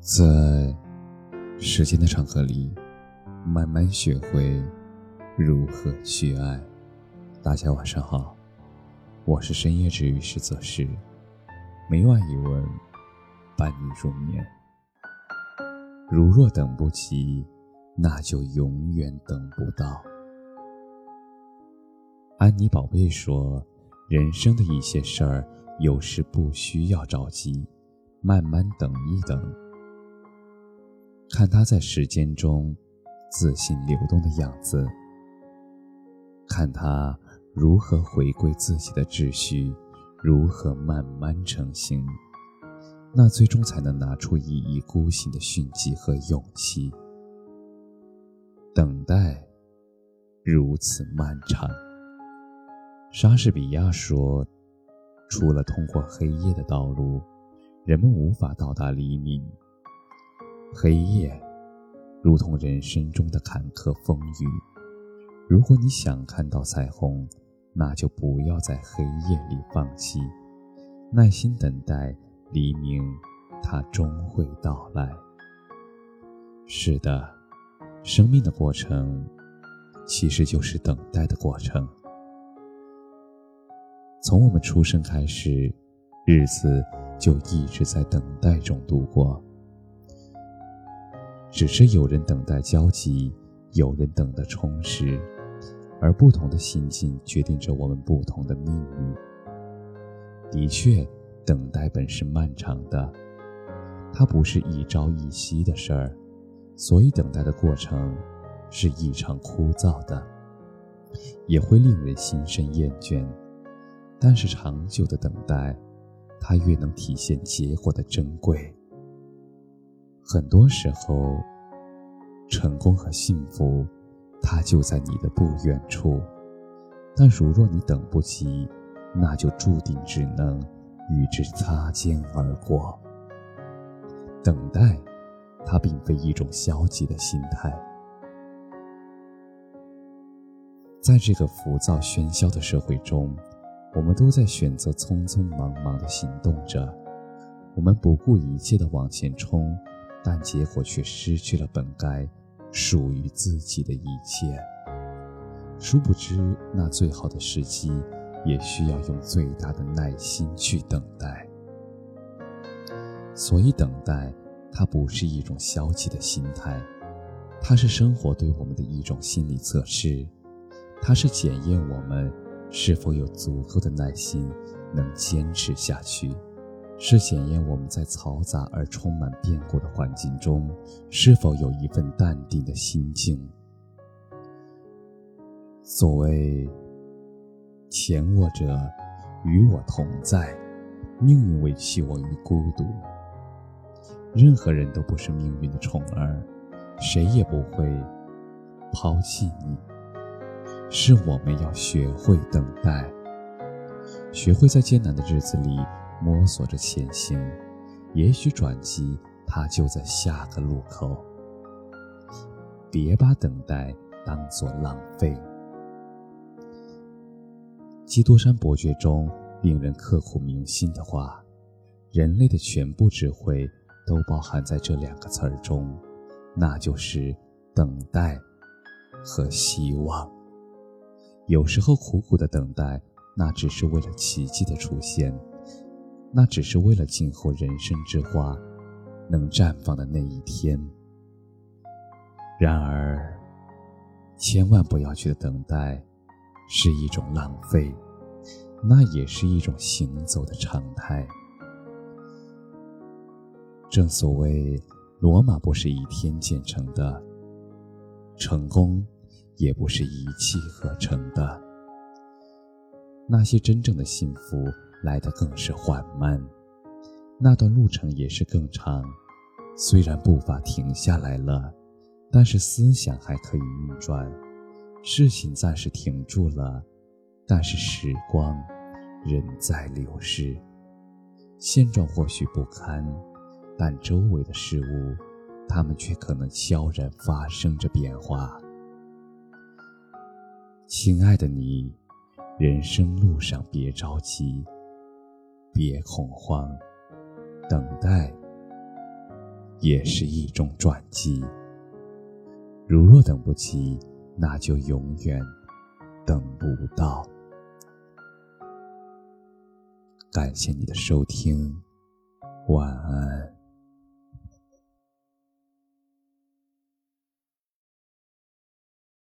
在时间的长河里，慢慢学会如何去爱。大家晚上好，我是深夜治愈师泽师，每晚一问伴你入眠。如若等不及，那就永远等不到。安妮宝贝说：“人生的一些事儿，有时不需要着急，慢慢等一等。”看他在时间中自信流动的样子，看他如何回归自己的秩序，如何慢慢成型，那最终才能拿出一意孤行的迅疾和勇气。等待如此漫长。莎士比亚说：“除了通过黑夜的道路，人们无法到达黎明。”黑夜，如同人生中的坎坷风雨。如果你想看到彩虹，那就不要在黑夜里放弃，耐心等待黎明，它终会到来。是的，生命的过程，其实就是等待的过程。从我们出生开始，日子就一直在等待中度过。只是有人等待焦急，有人等的充实，而不同的心境决定着我们不同的命运。的确，等待本是漫长的，它不是一朝一夕的事儿，所以等待的过程是异常枯燥的，也会令人心生厌倦。但是长久的等待，它越能体现结果的珍贵。很多时候，成功和幸福，它就在你的不远处。但如若你等不及，那就注定只能与之擦肩而过。等待，它并非一种消极的心态。在这个浮躁喧嚣的社会中，我们都在选择匆匆忙忙的行动着，我们不顾一切的往前冲。但结果却失去了本该属于自己的一切。殊不知，那最好的时机，也需要用最大的耐心去等待。所以，等待它不是一种消极的心态，它是生活对我们的一种心理测试，它是检验我们是否有足够的耐心，能坚持下去。是检验我们在嘈杂而充满变故的环境中，是否有一份淡定的心境。所谓“前我者与我同在，命运委屈我于孤独”。任何人都不是命运的宠儿，谁也不会抛弃你。是我们要学会等待，学会在艰难的日子里。摸索着前行，也许转机它就在下个路口。别把等待当作浪费。基督山伯爵中令人刻骨铭心的话：人类的全部智慧都包含在这两个词儿中，那就是等待和希望。有时候苦苦的等待，那只是为了奇迹的出现。那只是为了今后人生之花能绽放的那一天。然而，千万不要觉得等待是一种浪费，那也是一种行走的常态。正所谓，罗马不是一天建成的，成功也不是一气呵成的。那些真正的幸福。来的更是缓慢，那段路程也是更长。虽然步伐停下来了，但是思想还可以运转。事情暂时停住了，但是时光仍在流逝。现状或许不堪，但周围的事物，它们却可能悄然发生着变化。亲爱的你，人生路上别着急。别恐慌，等待也是一种转机。如若等不及，那就永远等不到。感谢你的收听，晚安。